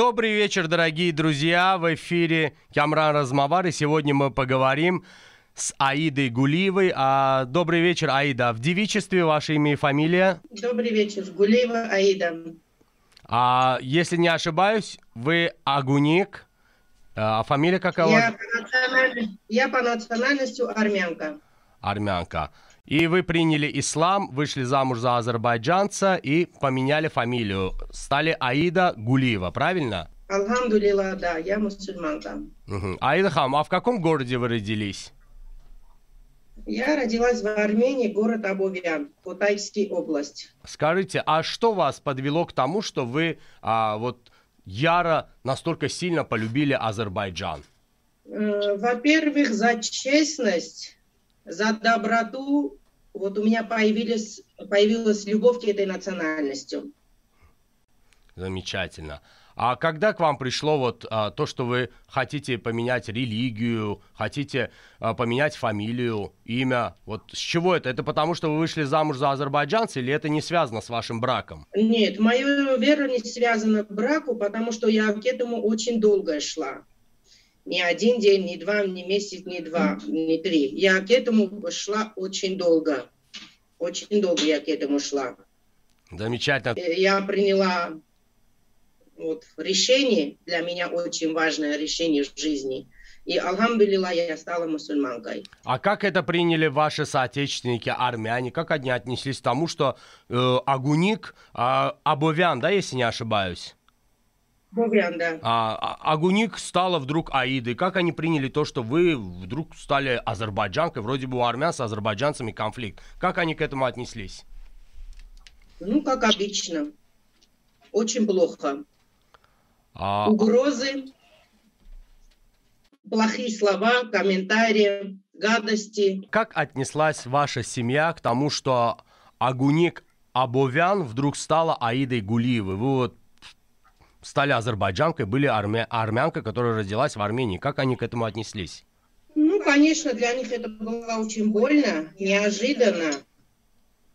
Добрый вечер, дорогие друзья. В эфире Камран Размавар. И сегодня мы поговорим с Аидой Гулиевой. А, добрый вечер, Аида. В девичестве ваше имя и фамилия? Добрый вечер. Гулиева Аида. А, если не ошибаюсь, вы Агуник. А фамилия какая у вас? Я по, я по национальности армянка. Армянка. И вы приняли ислам, вышли замуж за азербайджанца и поменяли фамилию. Стали Аида Гулиева, правильно? Алхамдулилла, да, я мусульманка. Угу. Аида Хам, а в каком городе вы родились? Я родилась в Армении, город Абовян, Кутайский область. Скажите, а что вас подвело к тому, что вы а, вот яро настолько сильно полюбили Азербайджан? Э, во-первых, за честность, за доброту. Вот у меня появились, появилась любовь к этой национальности. Замечательно. А когда к вам пришло вот а, то, что вы хотите поменять религию, хотите а, поменять фамилию, имя, вот с чего это? Это потому, что вы вышли замуж за азербайджанца или это не связано с вашим браком? Нет, моя вера не связана с браку, потому что я к этому очень долго шла. Не один день, не два, не месяц, не два, не три. Я к этому шла очень долго. Очень долго я к этому шла. Замечательно. Я приняла вот, решение, для меня очень важное решение в жизни. И, алхамдулилла, я стала мусульманкой. А как это приняли ваши соотечественники, армяне? Как они отнеслись к тому, что э, Агуник, э, Абовян, да, если не ошибаюсь? Бовян, да. А, а, Агуник стала вдруг Аидой. Как они приняли то, что вы вдруг стали азербайджанкой? Вроде бы у армян с азербайджанцами конфликт. Как они к этому отнеслись? Ну, как обычно. Очень плохо. А... Угрозы, плохие слова, комментарии, гадости. Как отнеслась ваша семья к тому, что Агуник Абовян вдруг стала Аидой Гулиевой? Вы вот стали азербайджанкой, были армя... армянкой, которая родилась в Армении. Как они к этому отнеслись? Ну, конечно, для них это было очень больно, неожиданно.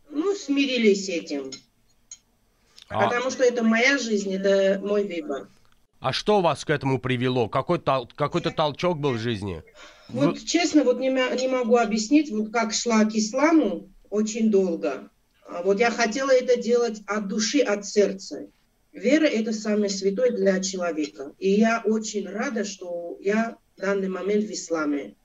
Ну, смирились с этим. А... Потому что это моя жизнь, это мой выбор. А что вас к этому привело? Какой тол- какой-то толчок был в жизни? Вот Вы... честно, вот не, не могу объяснить, вот как шла к исламу очень долго. А вот я хотела это делать от души, от сердца. Вера – это самое святое для человека. И я очень рада, что я в данный момент в исламе.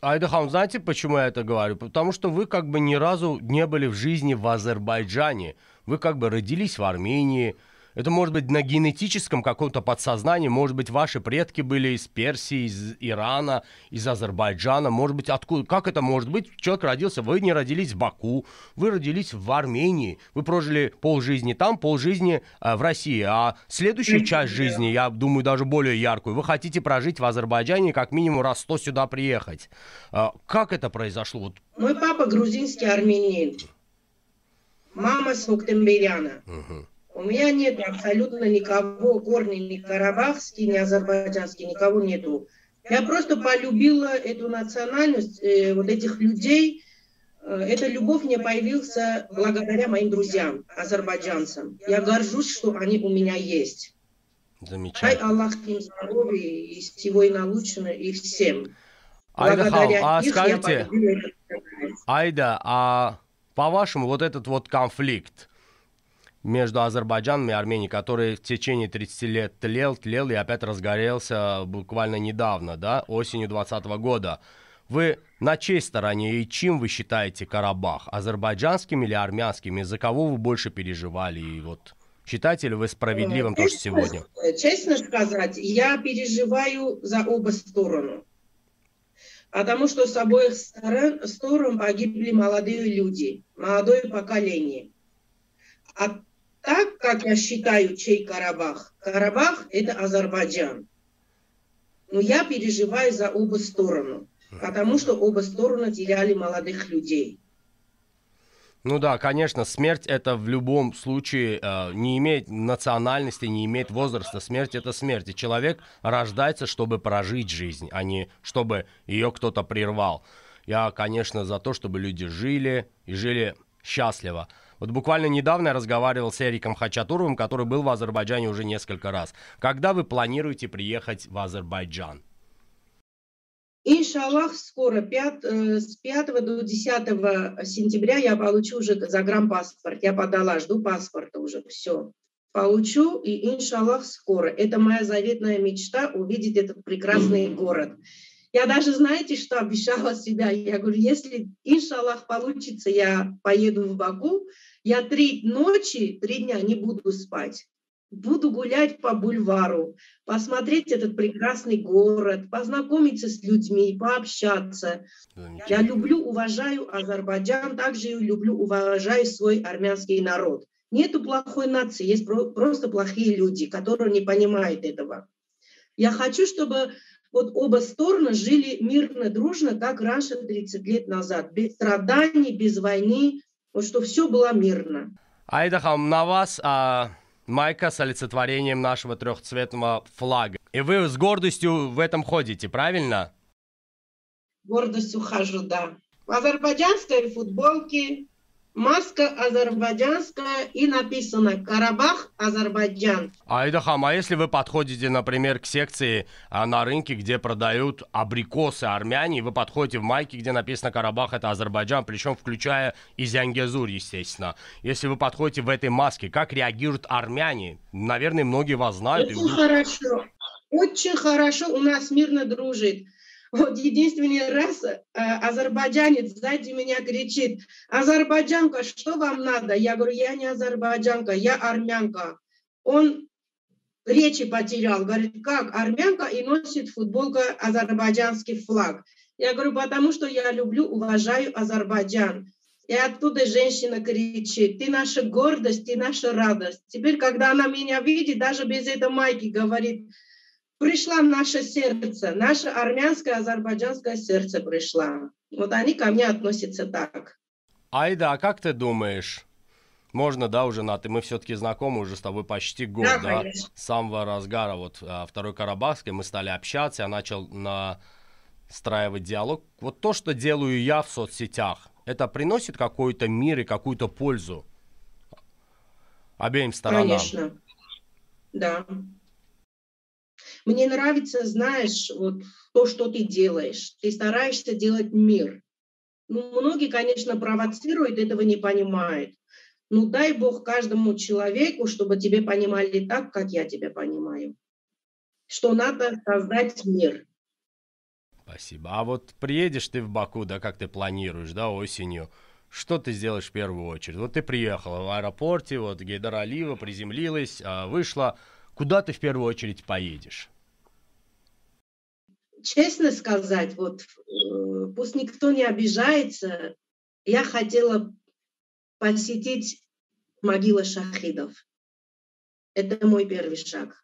Айдахан, знаете, почему я это говорю? Потому что вы как бы ни разу не были в жизни в Азербайджане. Вы как бы родились в Армении, это может быть на генетическом каком-то подсознании, может быть, ваши предки были из Персии, из Ирана, из Азербайджана, может быть, откуда, как это может быть? Человек родился, вы не родились в Баку, вы родились в Армении, вы прожили полжизни там, полжизни э, в России, а следующую часть жизни, я думаю, даже более яркую, вы хотите прожить в Азербайджане как минимум раз сто сюда приехать. Э, как это произошло? Мой папа грузинский армянин, мама с. Угу. У меня нет абсолютно никого, корни ни карабахский, ни азербайджанский, никого нету. Я просто полюбила эту национальность, э, вот этих людей. Э, эта любовь мне появилась благодаря моим друзьям, азербайджанцам. Я горжусь, что они у меня есть. Замечательно. Дай Аллах им здоровья и всего и наилучшего и всем. Айда, а скажите, Айда, а по-вашему вот этот вот конфликт, между Азербайджаном и Арменией, который в течение 30 лет тлел, тлел и опять разгорелся буквально недавно, да, осенью 2020 года. Вы на чьей стороне и чем вы считаете Карабах? Азербайджанским или армянским? Из-за кого вы больше переживали? И вот считаете ли вы справедливым то, что сегодня? Честно сказать, я переживаю за оба стороны. Потому что с обоих сторон, сторон погибли молодые люди, молодое поколение. А так, как я считаю, чей Карабах? Карабах – это Азербайджан. Но я переживаю за оба стороны, потому что оба стороны теряли молодых людей. Ну да, конечно, смерть это в любом случае э, не имеет национальности, не имеет возраста. Смерть это смерть. И человек рождается, чтобы прожить жизнь, а не чтобы ее кто-то прервал. Я, конечно, за то, чтобы люди жили и жили счастливо. Вот буквально недавно я разговаривал с Эриком Хачатуровым, который был в Азербайджане уже несколько раз. Когда вы планируете приехать в Азербайджан? Иншаллах, скоро, 5, э, с 5 до 10 сентября я получу уже загранпаспорт. Я подала, жду паспорта уже, все. Получу, и иншаллах, скоро. Это моя заветная мечта, увидеть этот прекрасный город. Я даже, знаете, что обещала себя? Я говорю, если, иншаллах, получится, я поеду в Баку, я три ночи, три дня не буду спать. Буду гулять по бульвару, посмотреть этот прекрасный город, познакомиться с людьми, пообщаться. Я люблю, уважаю Азербайджан, также люблю, уважаю свой армянский народ. Нету плохой нации, есть просто плохие люди, которые не понимают этого. Я хочу, чтобы вот оба стороны жили мирно, дружно, как раньше, 30 лет назад, без страданий, без войны, вот что все было мирно. Айдахам, на вас а, майка с олицетворением нашего трехцветного флага. И вы с гордостью в этом ходите, правильно? Гордостью хожу, да. В азербайджанской футболке, Маска азербайджанская и написано «Карабах, Азербайджан». Айдахам, а если вы подходите, например, к секции а, на рынке, где продают абрикосы армяне, вы подходите в майке, где написано «Карабах, это Азербайджан», причем включая и Зянгезур, естественно. Если вы подходите в этой маске, как реагируют армяне? Наверное, многие вас знают. Очень и... хорошо. Очень хорошо у нас мирно дружит. Вот единственный раз э, азербайджанец сзади меня кричит, азербайджанка, что вам надо? Я говорю, я не азербайджанка, я армянка. Он речи потерял, говорит, как армянка и носит футболка азербайджанский флаг. Я говорю, потому что я люблю, уважаю Азербайджан. И оттуда женщина кричит, ты наша гордость, ты наша радость. Теперь, когда она меня видит, даже без этой майки, говорит, пришла наше сердце, наше армянское, азербайджанское сердце пришло. Вот они ко мне относятся так. Айда, а как ты думаешь? Можно, да, уже на ты. Мы все-таки знакомы уже с тобой почти год, да? да? С самого разгара вот а, Второй Карабахской мы стали общаться, я начал настраивать диалог. Вот то, что делаю я в соцсетях, это приносит какой-то мир и какую-то пользу обеим сторонам? Конечно, да. Мне нравится, знаешь, вот то, что ты делаешь. Ты стараешься делать мир. Ну, многие, конечно, провоцируют, этого не понимают. Ну, дай Бог каждому человеку, чтобы тебе понимали так, как я тебя понимаю. Что надо создать мир. Спасибо. А вот приедешь ты в Баку, да, как ты планируешь, да, осенью, что ты сделаешь в первую очередь? Вот ты приехала в аэропорте, вот Гейдар Алиева приземлилась, а, вышла. Куда ты в первую очередь поедешь? Честно сказать, вот э, пусть никто не обижается, я хотела посетить могилы шахидов. Это мой первый шаг.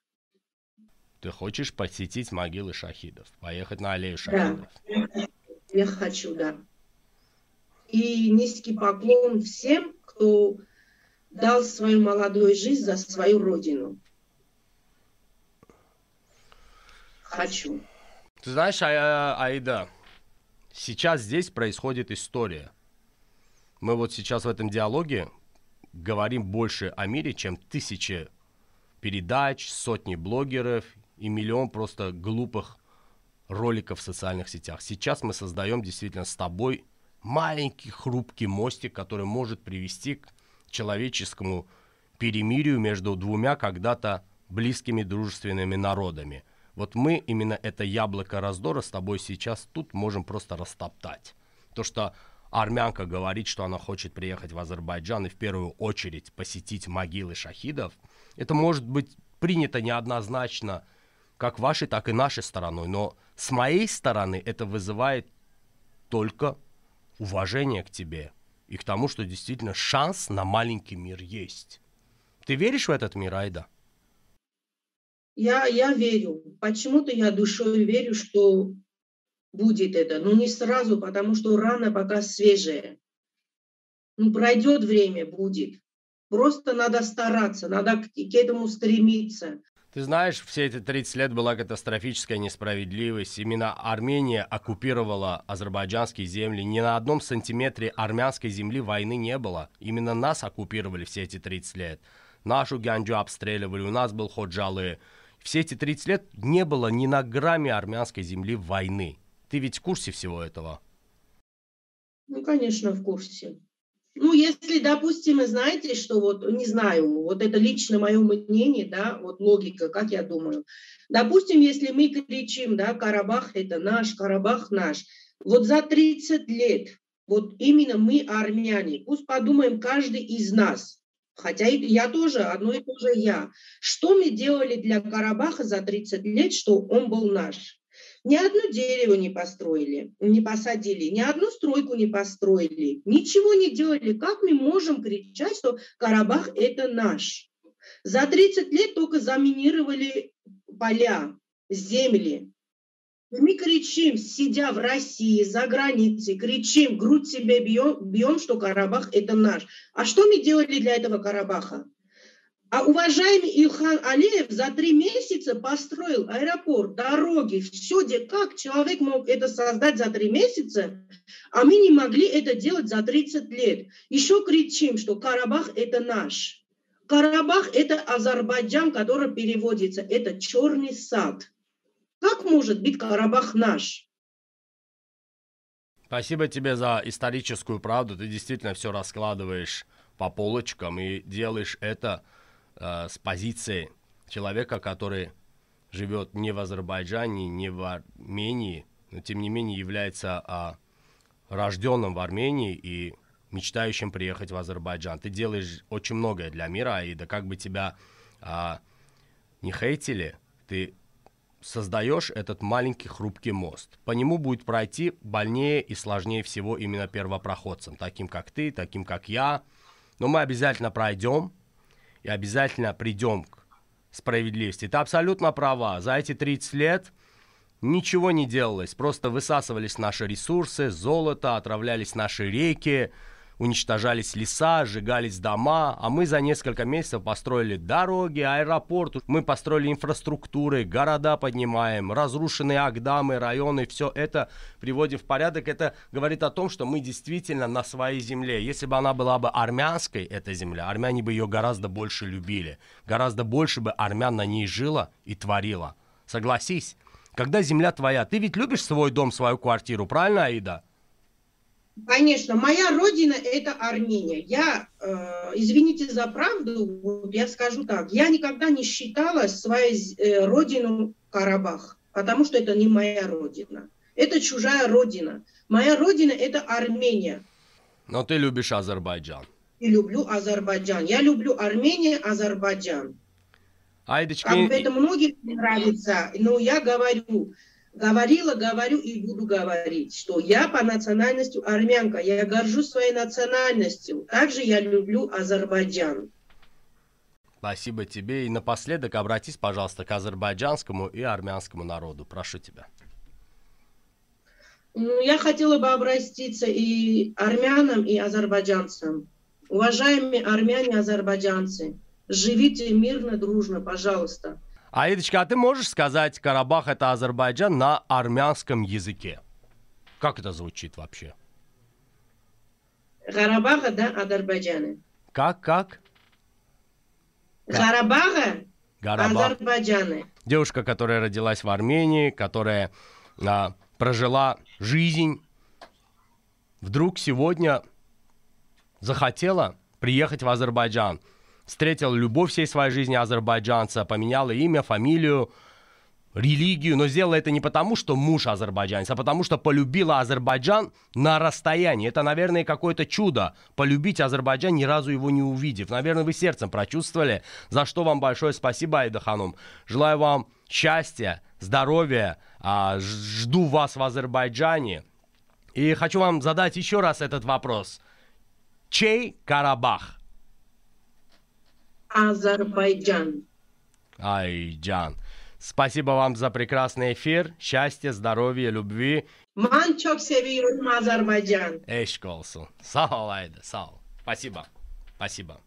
Ты хочешь посетить могилы шахидов, поехать на аллею шахидов? Да, я хочу, да. И низкий поклон всем, кто дал свою молодую жизнь за свою родину. Хочу. Ты знаешь, а, Аида, сейчас здесь происходит история. Мы вот сейчас в этом диалоге говорим больше о мире, чем тысячи передач, сотни блогеров и миллион просто глупых роликов в социальных сетях. Сейчас мы создаем действительно с тобой маленький хрупкий мостик, который может привести к человеческому перемирию между двумя когда-то близкими дружественными народами – вот мы именно это яблоко раздора с тобой сейчас тут можем просто растоптать. То, что армянка говорит, что она хочет приехать в Азербайджан и в первую очередь посетить могилы шахидов, это может быть принято неоднозначно как вашей, так и нашей стороной. Но с моей стороны это вызывает только уважение к тебе и к тому, что действительно шанс на маленький мир есть. Ты веришь в этот мир, Айда? Я, я верю. Почему-то я душой верю, что будет это. Но не сразу, потому что рана пока свежая. Ну, пройдет время, будет. Просто надо стараться, надо к, к этому стремиться. Ты знаешь, все эти 30 лет была катастрофическая несправедливость. Именно Армения оккупировала азербайджанские земли. Ни на одном сантиметре армянской земли войны не было. Именно нас оккупировали все эти 30 лет. Нашу Гянджу обстреливали, у нас был Ходжалы. Все эти 30 лет не было ни на грамме армянской земли войны. Ты ведь в курсе всего этого? Ну, конечно, в курсе. Ну, если, допустим, знаете, что вот, не знаю, вот это лично мое мнение, да, вот логика, как я думаю. Допустим, если мы кричим, да, Карабах это наш, Карабах наш, вот за 30 лет, вот именно мы, армяне, пусть подумаем каждый из нас, хотя я тоже, одно и то же я, что мы делали для Карабаха за 30 лет, что он был наш? Ни одно дерево не построили, не посадили, ни одну стройку не построили, ничего не делали. Как мы можем кричать, что Карабах – это наш? За 30 лет только заминировали поля, земли. Мы кричим, сидя в России, за границей, кричим, грудь себе бьем, бьем, что Карабах – это наш. А что мы делали для этого Карабаха? А уважаемый Ильхан Алиев за три месяца построил аэропорт, дороги, все, где как человек мог это создать за три месяца, а мы не могли это делать за 30 лет. Еще кричим, что Карабах – это наш. Карабах – это Азербайджан, который переводится, это черный сад. Как может быть Карабах наш? Спасибо тебе за историческую правду. Ты действительно все раскладываешь по полочкам и делаешь это – э, с позиции человека, который живет не в Азербайджане, не в Армении, но тем не менее является а, рожденным в Армении и мечтающим приехать в Азербайджан. Ты делаешь очень многое для мира, Аида. Как бы тебя а, не хейтили, ты создаешь этот маленький хрупкий мост. По нему будет пройти больнее и сложнее всего именно первопроходцам, таким как ты, таким как я. Но мы обязательно пройдем, и обязательно придем к справедливости. Ты абсолютно права. За эти 30 лет ничего не делалось. Просто высасывались наши ресурсы, золото, отравлялись наши реки, уничтожались леса, сжигались дома, а мы за несколько месяцев построили дороги, аэропорт, мы построили инфраструктуры, города поднимаем, разрушенные Агдамы, районы, все это приводим в порядок. Это говорит о том, что мы действительно на своей земле. Если бы она была бы армянской, эта земля, армяне бы ее гораздо больше любили, гораздо больше бы армян на ней жило и творило. Согласись, когда земля твоя, ты ведь любишь свой дом, свою квартиру, правильно, Аида? Конечно, моя родина – это Армения. Я, э, извините за правду, я скажу так, я никогда не считала свою э, родину Карабах, потому что это не моя родина. Это чужая родина. Моя родина – это Армения. Но ты любишь Азербайджан. И люблю Азербайджан. Я люблю Армению, Азербайджан. Айдочка... Как бы это многим нравится, но я говорю, говорила, говорю и буду говорить, что я по национальности армянка, я горжусь своей национальностью. Также я люблю Азербайджан. Спасибо тебе. И напоследок обратись, пожалуйста, к азербайджанскому и армянскому народу. Прошу тебя. Ну, я хотела бы обратиться и армянам, и азербайджанцам. Уважаемые армяне и азербайджанцы, живите мирно, дружно, пожалуйста. Аидочка, а ты можешь сказать, Карабах это Азербайджан на армянском языке? Как это звучит вообще? Карабаха, да, Азербайджаны. Как, как? Карабаха, Гарабах. Азербайджаны. Девушка, которая родилась в Армении, которая а, прожила жизнь, вдруг сегодня захотела приехать в Азербайджан встретил любовь всей своей жизни азербайджанца, поменяла имя, фамилию, религию, но сделала это не потому, что муж азербайджанец, а потому что полюбила Азербайджан на расстоянии. Это, наверное, какое-то чудо. Полюбить Азербайджан, ни разу его не увидев. Наверное, вы сердцем прочувствовали. За что вам большое спасибо, Айда Ханум. Желаю вам счастья, здоровья. А, жду вас в Азербайджане. И хочу вам задать еще раз этот вопрос. Чей Карабах? Азербайджан. Айджан. Спасибо вам за прекрасный эфир. Счастья, здоровья, любви. Ман çok seviyorum Azerbaycan. Eşk olsun. Sağ ol Ayda, sağ ol. Спасибо. Спасибо.